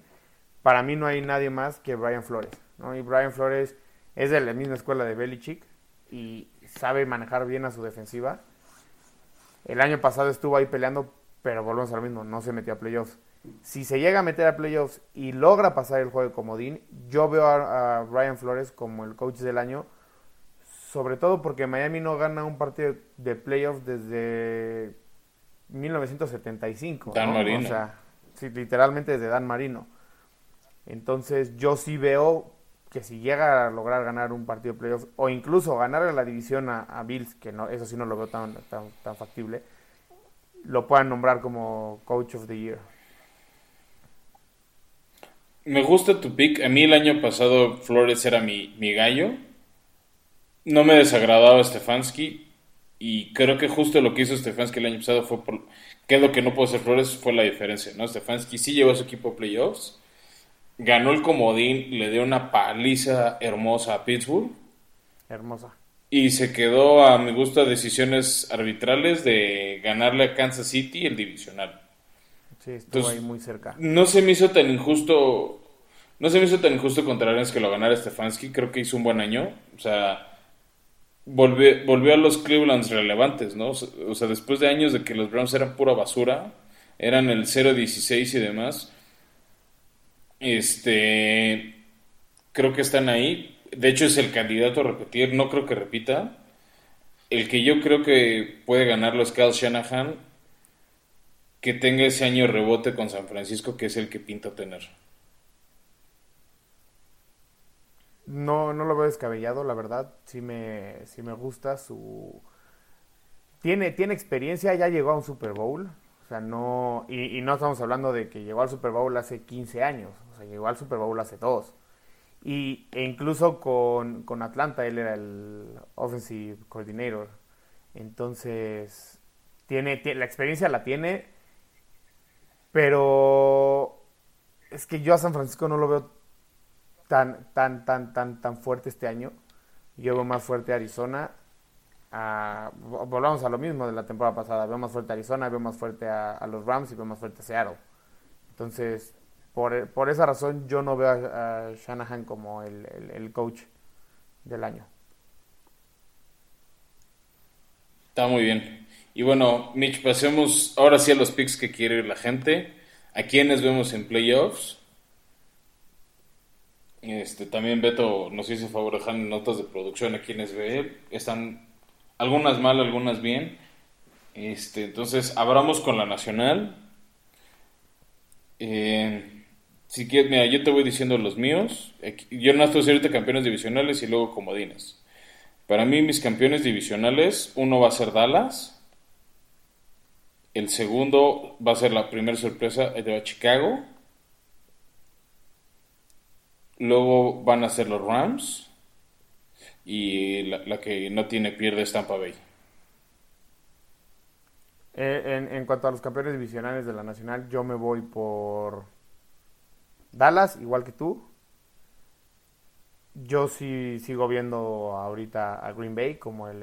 para mí no hay nadie más que Brian Flores. ¿no? Y Brian Flores es de la misma escuela de Belichick y sabe manejar bien a su defensiva. El año pasado estuvo ahí peleando, pero volvemos a lo mismo, no se metió a playoffs. Si se llega a meter a playoffs y logra pasar el juego de comodín, yo veo a, a Brian Flores como el coach del año sobre todo porque Miami no gana un partido de playoffs desde 1975. Dan ¿no? Marino. O sea, sí, literalmente desde Dan Marino. Entonces yo sí veo que si llega a lograr ganar un partido de playoffs o incluso ganar la división a, Bills, que no, eso sí no lo veo tan, tan, tan factible, lo puedan nombrar como Coach of the Year. Me gusta tu pick. A mí el año pasado Flores era mi, mi gallo no me desagradaba Stefanski y creo que justo lo que hizo Stefanski el año pasado fue por, que es lo que no pudo hacer Flores fue la diferencia, ¿no? Stefanski sí llevó a su equipo a playoffs, ganó el comodín, le dio una paliza hermosa a Pittsburgh. Hermosa. Y se quedó a mi gusto a decisiones arbitrales de ganarle a Kansas City el divisional. Sí, estuvo Entonces, ahí muy cerca. No se me hizo tan injusto, no se me hizo tan injusto contra Arians que lo ganara Stefanski, creo que hizo un buen año, o sea, volvió, volvió a los Clevelands relevantes, ¿no? O sea, después de años de que los Browns eran pura basura, eran el 0-16 y demás, este, creo que están ahí. De hecho, es el candidato a repetir, no creo que repita. El que yo creo que puede ganarlo es Kyle Shanahan, que tenga ese año rebote con San Francisco, que es el que pinta tener. No, no lo veo descabellado, la verdad. Sí me, sí me gusta su... Tiene, tiene experiencia, ya llegó a un Super Bowl. O sea, no... Y, y, no estamos hablando de que llegó al Super Bowl hace 15 años. Sea, llegó al Super Bowl hace dos. Y, e incluso con, con Atlanta, él era el Offensive Coordinator. Entonces, tiene, tiene, la experiencia la tiene, pero es que yo a San Francisco no lo veo tan, tan, tan, tan, tan fuerte este año. Yo veo más fuerte a Arizona. Volvamos a lo mismo de la temporada pasada. Veo más fuerte a Arizona, veo más fuerte a los Rams y veo más fuerte a Seattle. Entonces, por, esa razón, yo no veo a, Shanahan como el, coach del año. Está muy bien. Y bueno, Mitch, pasemos ahora sí a los picks que quiere la gente. ¿A quiénes vemos en playoffs? Este, también Beto nos hizo favor de dejar notas de producción a quienes ve. Están algunas mal, algunas bien. Este, entonces, abramos con la nacional. Eh, si quieres, mira, yo te voy diciendo los míos. Yo no estoy ahorita campeones divisionales y luego comodines. Para mí, mis campeones divisionales, uno va a ser Dallas. El segundo va a ser la primera sorpresa de Chicago. Luego van a ser los Rams. Y la, la que no tiene pierde es Tampa Bay. Eh, en, en, cuanto a los campeones divisionales de la Nacional, yo me voy por Dallas, igual que tú. Yo sí sigo viendo ahorita a Green Bay como el,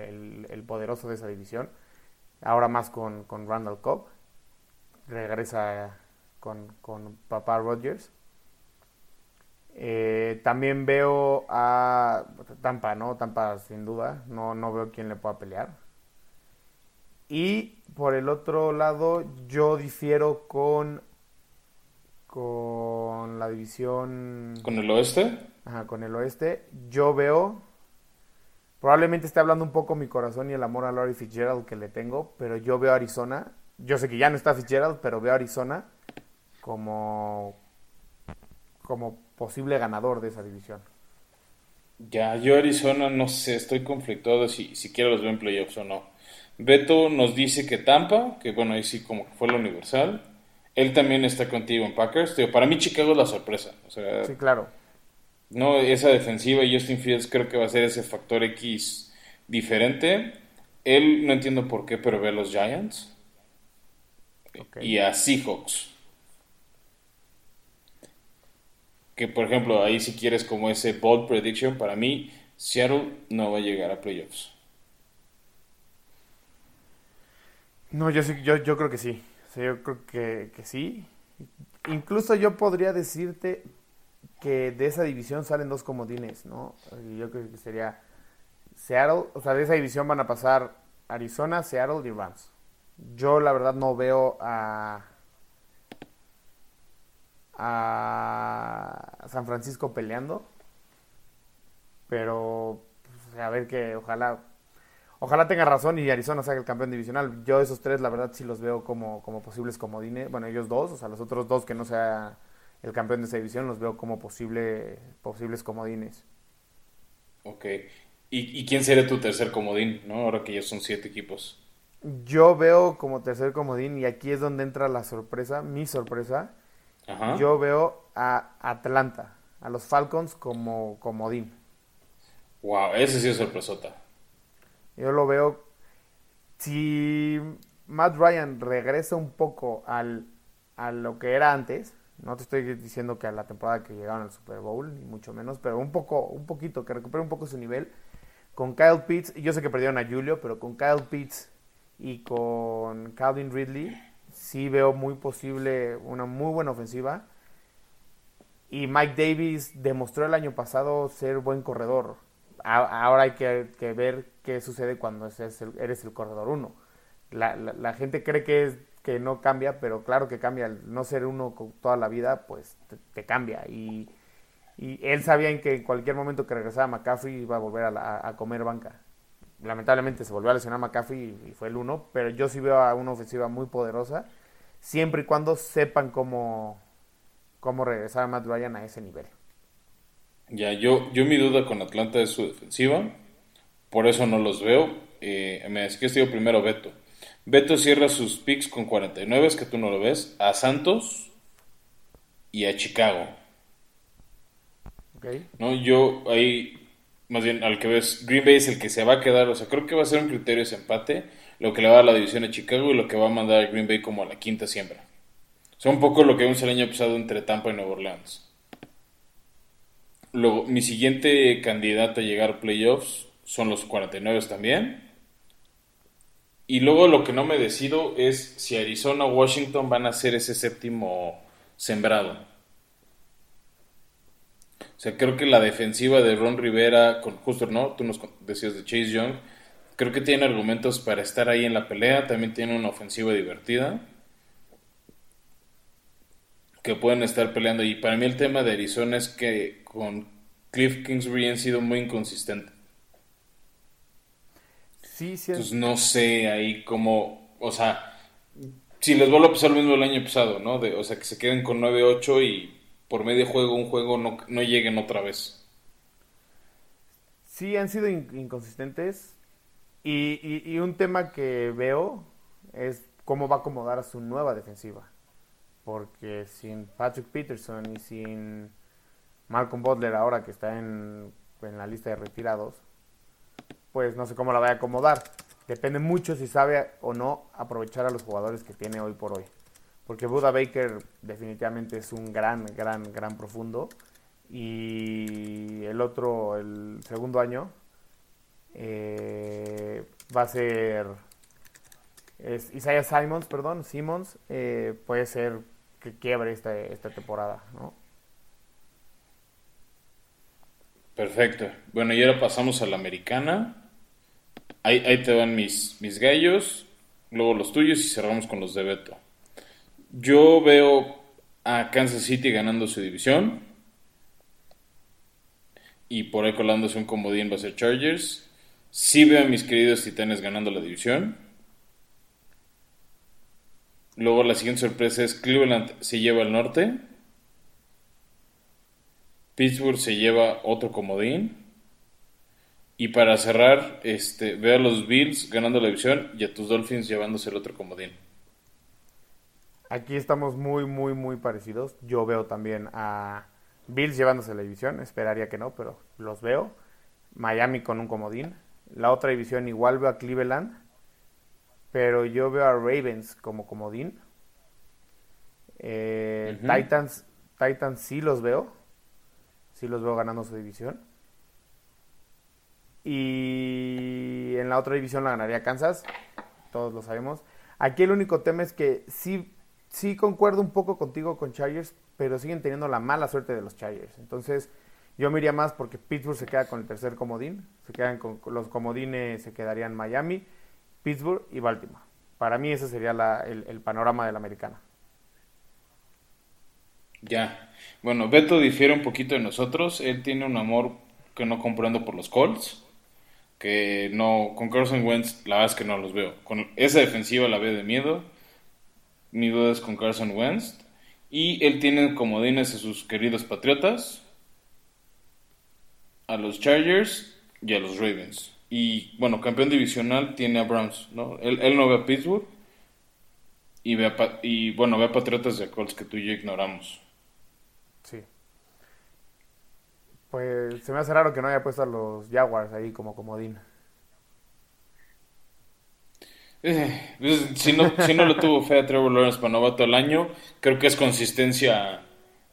el, poderoso de esa división. Ahora más con, con Randall Cobb. Regresa con, con papá Rodgers. Eh, también veo a Tampa, ¿no? Tampa sin duda, no, no veo quién le pueda pelear. Y por el otro lado, yo difiero con con la división... ¿Con el oeste? Ajá, con el oeste. Yo veo, probablemente esté hablando un poco mi corazón y el amor a Laurie Fitzgerald que le tengo, pero yo veo a Arizona, yo sé que ya no está Fitzgerald, pero veo a Arizona como como posible ganador de esa división. Ya, yo Arizona no sé, estoy conflictuado si siquiera los veo en playoffs o no. Beto nos dice que Tampa, que bueno, ahí sí como que fue la universal. Él también está contigo en Packers. Tío, para mí Chicago es la sorpresa. O sea, Sí, claro. no, esa defensiva y Justin Fields creo que va a ser ese factor X diferente. Él no entiendo por qué, pero ve a los Giants y a Seahawks. Que por ejemplo, ahí si quieres como ese bold prediction, para mí Seattle no va a llegar a playoffs. No, yo sí, yo, yo creo que sí. Sea, yo creo que, que sí. Incluso yo podría decirte que de esa división salen dos comodines, ¿no? Yo creo que sería Seattle, o sea, de esa división van a pasar Arizona, Seattle y Rams. Yo la verdad no veo a a San Francisco peleando, pero pues, a ver que ojalá Ojalá tenga razón y Arizona sea el campeón divisional. Yo esos tres, la verdad, sí los veo como, como posibles comodines. Bueno, ellos dos, o sea, los otros dos que no sea el campeón de esa división, los veo como posible, posibles comodines. Ok. ¿Y, y quién sería tu tercer comodín, no? Ahora que ya son siete equipos. Yo veo como tercer comodín, y aquí es donde entra la sorpresa, mi sorpresa. Ajá. Yo veo a Atlanta, a los Falcons como comodín. Wow, ese sí es sorpresota. Yo lo veo. Si Matt Ryan regresa un poco al, a lo que era antes, no te estoy diciendo que a la temporada que llegaron al Super Bowl, ni mucho menos, pero un poco, un poquito, que recupere un poco su nivel. Con Kyle Pitts, yo sé que perdieron a Julio, pero con Kyle Pitts y con Calvin Ridley, sí veo muy posible una muy buena ofensiva. Y Mike Davis demostró el año pasado ser buen corredor. Ahora hay que, que ver qué sucede cuando eres el, corredor uno. La, la- la gente cree que, que no cambia, pero claro que cambia. No ser uno toda la vida, pues te, cambia. Y, él sabía en que en cualquier momento que regresara McCaffrey iba a volver a comer banca. Lamentablemente se volvió a lesionar McCaffrey y, y fue el uno, pero yo sí veo a una ofensiva muy poderosa, siempre y cuando sepan cómo, cómo regresar a Matt Ryan a ese nivel. Ya, yo, yo mi duda con Atlanta es su defensiva, por eso no los veo. Eh, me es que digo primero Beto. Beto cierra sus picks con 49, es que tú no lo ves, a Santos y a Chicago. ¿no? Yo ahí, más bien al que ves, Green Bay es el que se va a quedar, o sea, creo que va a ser un criterio ese empate, lo que le va a dar la división a Chicago y lo que va a mandar a Green Bay como a la quinta siembra. O sea, un poco lo que vimos el año pasado entre Tampa y Nueva Orleans. Luego, mi siguiente candidato a llegar a playoffs son los 49 también. Y luego lo que no me decido es si Arizona o Washington van a ser ese séptimo sembrado. O sea, creo que la defensiva de Ron Rivera, con justo, ¿no? Tú nos decías de Chase Young, creo que tiene argumentos para estar ahí en la pelea, también tiene una ofensiva divertida que pueden estar peleando. Y para mí el tema de Arizona es que con Cliff Kingsbury han sido muy inconsistentes. Sí, sí, Entonces no sé ahí cómo, o sea, si les vuelvo a pasar lo mismo el año pasado, ¿no? De, o sea, que se queden con 9-8 y por medio juego, un juego no, no lleguen otra vez. sí han sido in- inconsistentes. Y, y- y un tema que veo es cómo va a acomodar a su nueva defensiva. Porque sin Patrick Peterson y sin Malcolm Butler ahora que está en, en la lista de retirados, pues no sé cómo la va a acomodar. Depende mucho si sabe o no aprovechar a los jugadores que tiene hoy por hoy. Porque Buda Baker definitivamente es un gran, gran, gran profundo. Y el otro, el segundo año, eh, va a ser Isaiah Simons, perdón, Simmons, eh, puede ser que quiebre esta, esta temporada, ¿no? Perfecto. Bueno, y ahora pasamos a la americana. Ahí, ahí te van mis, mis gallos, luego los tuyos y cerramos con los de Beto. Yo veo a Kansas City ganando su división. Y por ahí colándose un comodín va a ser Chargers. Sí veo a mis queridos titanes ganando la división. Luego la siguiente sorpresa es Cleveland se lleva al norte. Pittsburgh se lleva otro comodín. Y para cerrar, este, veo a los Bills ganando la división y a tus Dolphins llevándose el otro comodín. Aquí estamos muy, muy, muy parecidos. Yo veo también a Bills llevándose la división. Esperaría que no, pero los veo. Miami con un comodín. La otra división igual veo a Cleveland. Pero yo veo a Ravens como comodín. Eh, Titans, Titans sí los veo. Sí los veo ganando su división. Y en la otra división la ganaría Kansas. Todos lo sabemos. Aquí el único tema es que sí, sí concuerdo un poco contigo con Chargers, pero siguen teniendo la mala suerte de los Chargers. Entonces, yo me iría más porque Pittsburgh se queda con el tercer comodín. Se quedan con los comodines, se quedarían Miami, Pittsburgh y Baltimore. Para mí ese sería el, el panorama de la americana. Ya. Bueno, Beto difiere un poquito de nosotros. Él tiene un amor que no comprendo por los Colts. Que no, con Carson Wentz, la verdad es que no los veo. Con esa defensiva la veo de miedo. Mi duda es con Carson Wentz. Y él tiene comodines a sus queridos Patriotas, a los Chargers y a los Ravens. Y bueno, campeón divisional tiene a Browns, ¿no? Él, él no ve a Pittsburgh y, ve a, y bueno, ve a Patriotas de Colts que tú y yo ignoramos. Sí. Pues se me hace raro que no haya puesto a los Jaguars ahí como comodín. Eh, pues, si, no, si no lo tuvo fe a Trevor Lawrence para novato el año, creo que es consistencia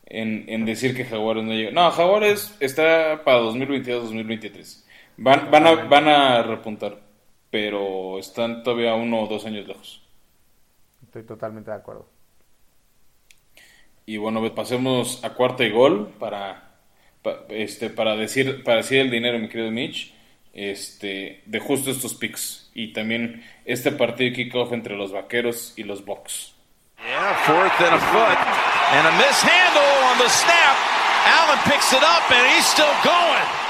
en, en decir que Jaguares no llega. No, Jaguares está para 2022-2023. Van, van, a, van a repuntar, pero están todavía uno o dos años lejos. Estoy totalmente de acuerdo. Y bueno, pues, pasemos a cuarta y gol para, este, para, decir, para decir el dinero, mi querido Mitch, este, de justo estos picks. Y también este partido de kickoff entre los vaqueros y los Bucks. Yeah, fourth and a foot. And a mishandle on the snap. Allen picks it up and he's still going.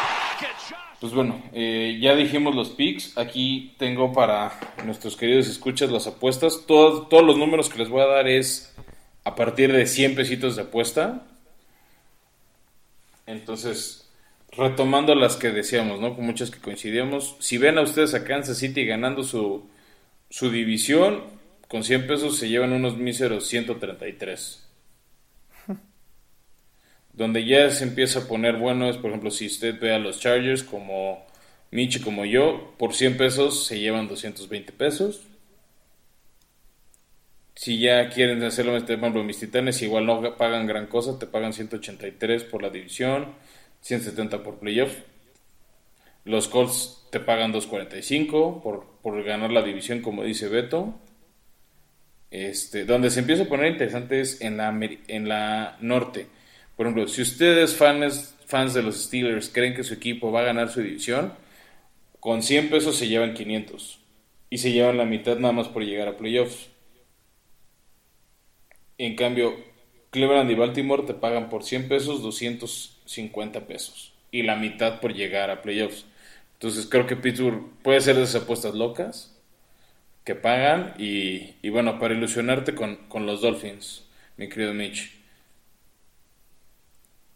Pues bueno, eh, ya dijimos los picks. Aquí tengo para nuestros queridos escuchas las apuestas. Todos, todos los números que les voy a dar es a partir de 100 pesitos de apuesta. Entonces, retomando las que decíamos, ¿no? Con muchas que coincidíamos. Si ven a ustedes a Kansas City ganando su, su división, con 100 pesos se llevan unos míseros 133. [laughs] Donde ya se empieza a poner bueno es, por ejemplo, si usted ve a los Chargers como Michi como yo, por 100 pesos se llevan 220 pesos. Si ya quieren hacerlo, por ejemplo, mis titanes igual no pagan gran cosa, te pagan 183 por la división, 170 por playoff. Los Colts te pagan 245 por, por ganar la división, como dice Beto. Este, donde se empieza a poner interesante es en la, en la norte. Por ejemplo, si ustedes fans, fans de los Steelers creen que su equipo va a ganar su división, con 100 pesos se llevan 500 y se llevan la mitad nada más por llegar a playoffs. En cambio, Cleveland y Baltimore te pagan por 100 pesos 250 pesos y la mitad por llegar a playoffs. Entonces creo que Pittsburgh puede ser de esas apuestas locas que pagan y, bueno, para ilusionarte con, con los Dolphins, mi querido Mitch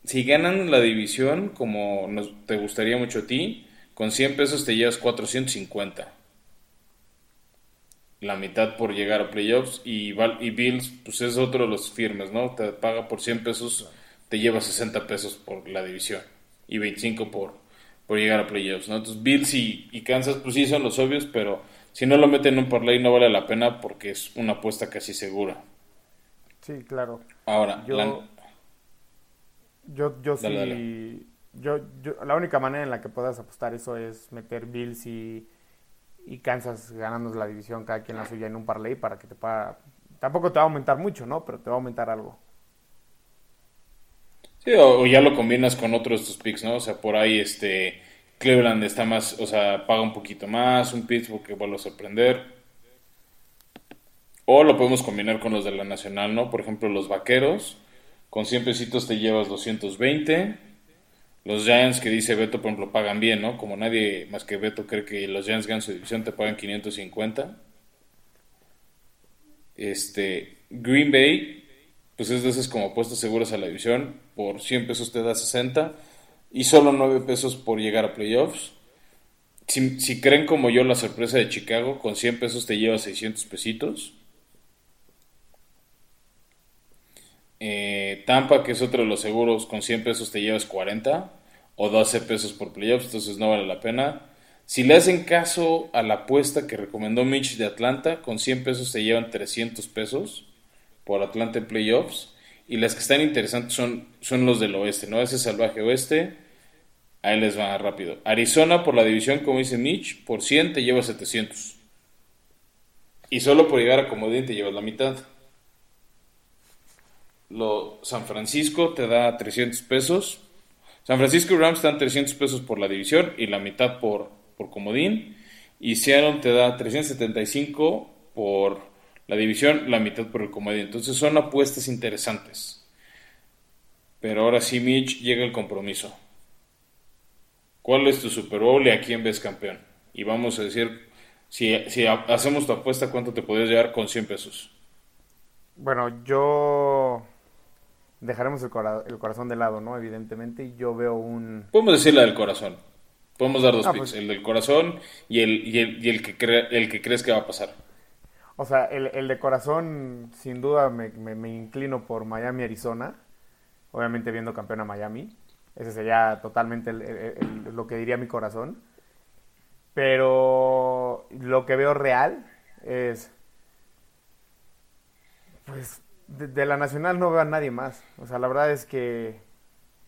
si ganan la división, como te gustaría mucho a ti, con 100 pesos te llevas 450. La mitad por llegar a playoffs y, y Bills, pues es otro de los firmes, ¿no? Te paga por 100 pesos, te lleva 60 pesos por la división y 25 por, por llegar a playoffs, ¿no? Entonces Bills y, y Kansas, pues sí son los obvios, pero si no lo meten en un parlay no vale la pena porque es una apuesta casi segura. Sí, claro. Ahora, yo... Yo, yo sí. Yo, yo, la única manera en la que puedas apostar eso es meter Bills y, y Kansas ganando la división, cada quien la suya en un parlay para que te pueda. Tampoco te va a aumentar mucho, ¿no? Pero te va a aumentar algo. Sí, o, ya lo combinas con otros de tus picks, ¿no? O sea, por ahí este. Cleveland está más, o sea, paga un poquito más, un Pittsburgh que vuelve a sorprender. O lo podemos combinar con los de la Nacional, ¿no? Por ejemplo, los Vaqueros con 100 pesitos te llevas 220. Los Giants, que dice Beto, por ejemplo, pagan bien, ¿no? Como nadie más que Beto cree que los Giants ganan su división, te pagan 550. Este, Green Bay, pues es de esas como apuestas seguras a la división. Por 100 pesos te da 60. Y solo 9 pesos por llegar a playoffs. Si, si creen como yo la sorpresa de Chicago, con 100 pesos te llevas 600 pesitos. Eh, Tampa, que es otro de los seguros, con 100 pesos te llevas 40 o 12 pesos por playoffs, entonces no vale la pena. Si le hacen caso a la apuesta que recomendó Mitch de Atlanta, con 100 pesos te llevan 300 pesos por Atlanta en playoffs. Y las que están interesantes son, son los del oeste, ¿no? Ese salvaje oeste, ahí les va rápido. Arizona por la división, como dice Mitch, por 100 te lleva 700. Y solo por llegar a comodín te llevas la mitad. Lo, San Francisco te da 300 pesos. San Francisco y Rams te dan 300 pesos por la división y la mitad por, por comodín. Y Seattle te da 375 por la división, la mitad por el comodín. Entonces son apuestas interesantes. Pero ahora sí, Mitch, llega el compromiso. ¿Cuál es tu Super Bowl y a quién ves campeón? Y vamos a decir, si, si hacemos tu apuesta, ¿cuánto te podrías llevar con 100 pesos? Bueno, yo dejaremos el, el, corazón de lado, ¿no? Evidentemente, y yo veo un... Podemos decir la del corazón. Podemos dar dos ah, picks, pues el del corazón y el, y el, y el que el que crees que va a pasar. O sea, el, el de corazón, sin duda, me, me, inclino por Miami, Arizona. Obviamente viendo campeón a Miami. Ese sería totalmente lo que diría mi corazón. Pero lo que veo real es... Pues de, la Nacional no veo a nadie más. O sea, la verdad es que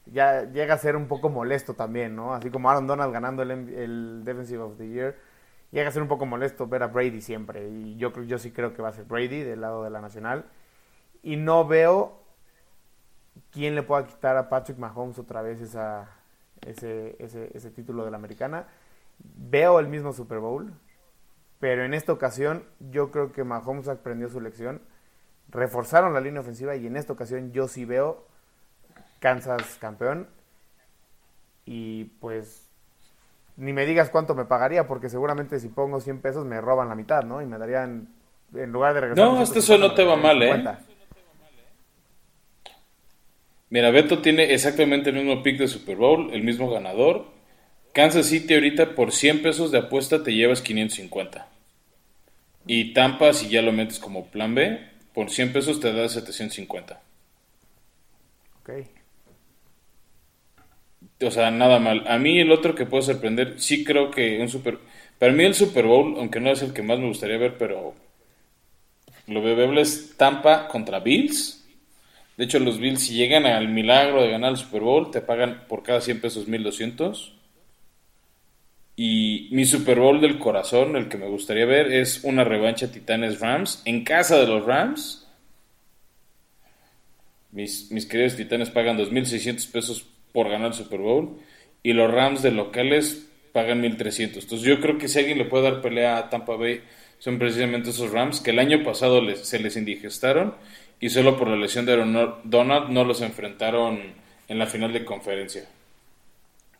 ya llega a ser un poco molesto también, ¿no? Así como Aaron Donald ganando el, el Defensive of the Year llega a ser un poco molesto ver a Brady siempre. Y yo, yo sí creo que va a ser Brady del lado de la Nacional. Y no veo quién le pueda quitar a Patrick Mahomes otra vez esa, ese, ese, ese título de la americana. Veo el mismo Super Bowl, pero en esta ocasión yo creo que Mahomes aprendió su lección. Reforzaron la línea ofensiva y en esta ocasión yo sí veo Kansas campeón. Y pues ni me digas cuánto me pagaría, porque seguramente si pongo 100 pesos me roban la mitad, ¿no? Y me darían, en lugar de regresar... No, hasta eso no te va mal, ¿eh? Mira, Beto tiene exactamente el mismo pick de Super Bowl, el mismo ganador. Kansas City ahorita por 100 pesos de apuesta te llevas 550. Y Tampa, si ya lo metes como plan B, por 100 pesos te da 750. Ok o sea, nada mal. A mí el otro que puedo sorprender, sí creo que un Super... Para mí el Super Bowl, aunque no es el que más me gustaría ver, pero lo veo es Tampa contra Bills. De hecho, los Bills, si llegan al milagro de ganar el Super Bowl, te pagan por cada 100 pesos 1200. Y mi Super Bowl del corazón, el que me gustaría ver, es una revancha Titanes-Rams en casa de los Rams. Mis, mis queridos Titanes pagan 2600 pesos por ganar el Super Bowl y los Rams de locales pagan 1300. Entonces yo creo que si alguien le puede dar pelea a Tampa Bay son precisamente esos Rams que el año pasado se les indigestaron y solo por la lesión de Donald no los enfrentaron en la final de conferencia.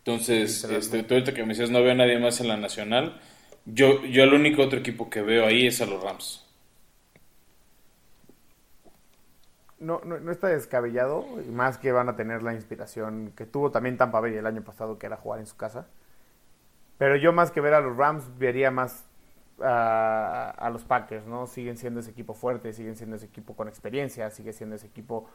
Entonces, este, tú ahorita que me decías no veo a nadie más en la nacional, yo, yo el único otro equipo que veo ahí es a los Rams. no, no, está descabellado, y más que van a tener la inspiración que tuvo también Tampa Bay el año pasado, que era jugar en su casa. Pero yo más que ver a los Rams, vería más a, los Packers, ¿no? Siguen siendo ese equipo fuerte, siguen siendo ese equipo con experiencia, sigue siendo ese equipo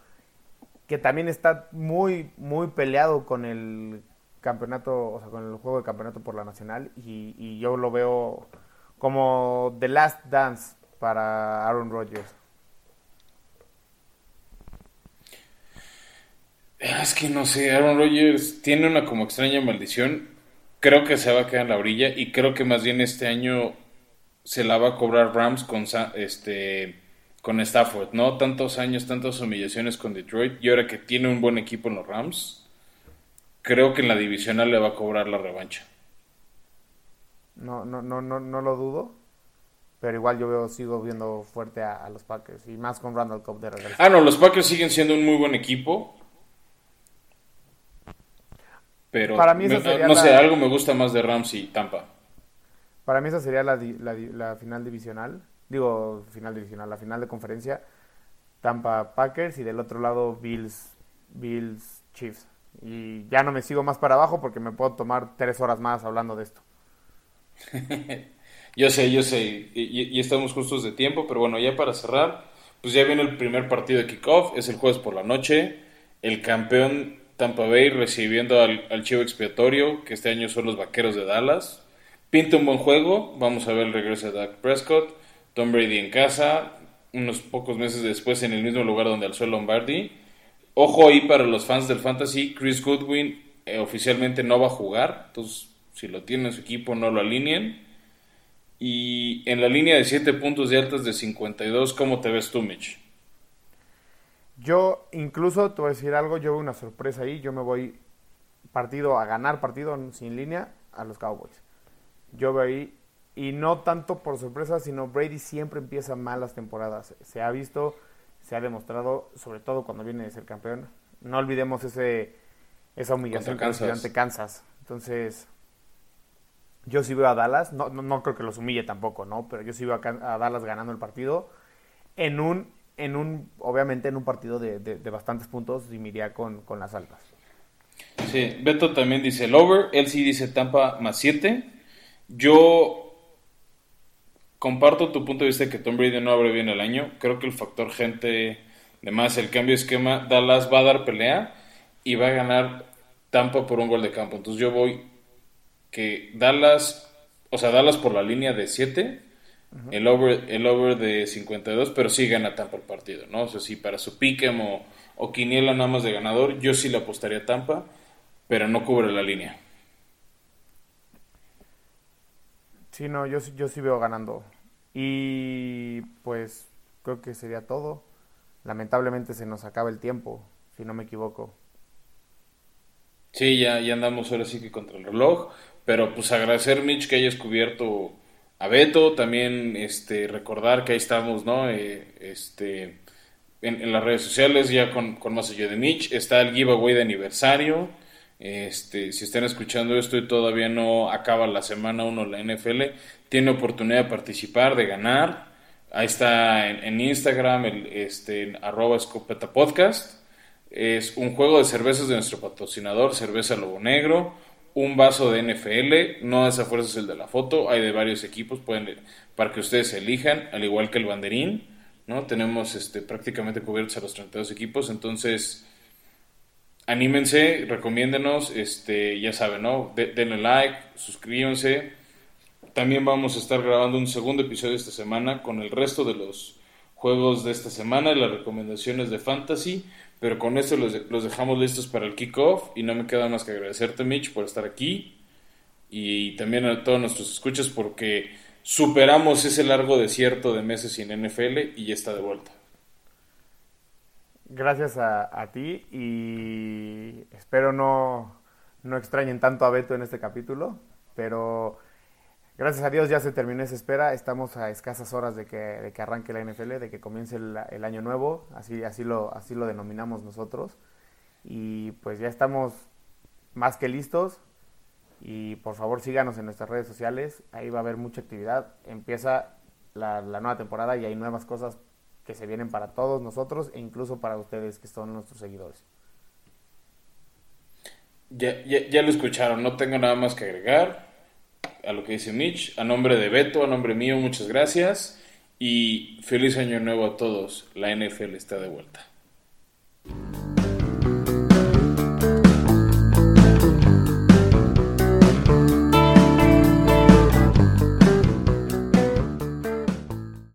que también está muy, muy peleado con el campeonato, o sea, con el juego de campeonato por la nacional, y, y yo lo veo como The Last Dance para Aaron Rodgers. Es que no sé, Aaron Rodgers tiene una como extraña maldición. Creo que se va a quedar en la orilla y creo que más bien este año se la va a cobrar Rams con este con Stafford, ¿no? Tantos años, tantas humillaciones con Detroit y ahora que tiene un buen equipo en los Rams, creo que en la divisional le va a cobrar la revancha. No, no, no, no, no lo dudo. Pero igual yo veo, sigo viendo fuerte a, los Packers. Y más con Randall Cobb de regreso. Ah, no, los Packers siguen siendo un muy buen equipo. Pero para mí no sé, algo me gusta más de Rams y Tampa. Para mí esa sería la, la, final divisional. Digo, final divisional, la final de conferencia. Tampa Packers y del otro lado Bills, Bills Chiefs. Y ya no me sigo más para abajo porque me puedo tomar tres horas más hablando de esto. [laughs] yo sé, yo sé. Y, estamos justos de tiempo, pero bueno, ya para cerrar, pues ya viene el primer partido de kickoff, es el jueves por la noche. El campeón Tampa Bay recibiendo al, al chivo expiatorio, que este año son los vaqueros de Dallas. Pinta un buen juego, vamos a ver el regreso de Dak Prescott, Tom Brady en casa, unos pocos meses después en el mismo lugar donde alzó Lombardi. Ojo ahí para los fans del fantasy, Chris Goodwin eh, oficialmente no va a jugar, entonces si lo tiene en su equipo no lo alineen. Y en la línea de 7 puntos de altas de 52, ¿cómo te ves tú, Mitch? Yo incluso, te voy a decir algo, yo veo una sorpresa ahí, yo me voy partido a ganar partido sin línea a los Cowboys. Yo veo ahí, y no tanto por sorpresa, sino Brady siempre empieza mal las temporadas. Se ha visto, se ha demostrado, sobre todo cuando viene de ser campeón. No olvidemos ese, esa humillación Contra Kansas. ante Kansas. Entonces, yo sí veo a Dallas, no, no, no creo que los humille tampoco, ¿no? Pero yo sí veo a, Dallas ganando el partido en un, en un obviamente en un partido de, de- de bastantes puntos y me iría con, con las altas. Sí, Beto también dice el over, él sí dice Tampa más 7. Yo comparto tu punto de vista de que Tom Brady no abre bien el año. Creo que el factor gente, de más el cambio de esquema, Dallas va a dar pelea y va a ganar Tampa por un gol de campo. Entonces yo voy que Dallas, o sea, Dallas por la línea de 7, el, over, el over de 52, pero sí gana Tampa el partido, ¿no? O sea, sí, para su pick'em o, o quiniela nada más de ganador, yo sí le apostaría a Tampa, pero no cubre la línea. Sí, no, yo, yo sí veo ganando. Y pues creo que sería todo. Lamentablemente se nos acaba el tiempo, si no me equivoco. Sí, ya, ya andamos ahora sí que contra el reloj, pero pues agradecer Mitch que hayas cubierto a Beto, también este recordar que ahí estamos, ¿no? Eh, este en, las redes sociales ya con, con más allá de Mitch, está el giveaway de aniversario. Este, si están escuchando esto y todavía no acaba la semana 1 la NFL, tiene oportunidad de participar, de ganar. Ahí está en, en Instagram, el, este, arroba escopeta podcast. Es un juego de cervezas de nuestro patrocinador, Cerveza Lobo Negro, un vaso de NFL, no es a fuerzas el de la foto, hay de varios equipos, pueden para que ustedes elijan, al igual que el banderín, ¿no? Tenemos este prácticamente cubiertos a los 32 equipos, entonces anímense, recomiéndenos, este, ya saben, ¿no? De- denle like, suscríbanse. También vamos a estar grabando un segundo episodio esta semana con el resto de los juegos de esta semana y las recomendaciones de fantasy. Pero con esto los, los dejamos listos para el kickoff y no me queda más que agradecerte, Mitch, por estar aquí y también a todos nuestros escuchas porque superamos ese largo desierto de meses sin NFL y ya está de vuelta. Gracias a, a ti y espero no, no extrañen tanto a Beto en este capítulo, pero gracias a Dios ya se terminó esa espera, estamos a escasas horas de que, de que arranque la NFL, de que comience el, año nuevo, así, así, lo, así lo denominamos nosotros, y pues ya estamos más que listos. Y por favor síganos en nuestras redes sociales, ahí va a haber mucha actividad, empieza la nueva temporada y hay nuevas cosas que se vienen para todos nosotros e incluso para ustedes que son nuestros seguidores. Ya, ya, ya lo escucharon, no tengo nada más que agregar a lo que dice Mitch. A nombre de Beto, a nombre mío, muchas gracias y feliz año nuevo a todos. La NFL está de vuelta.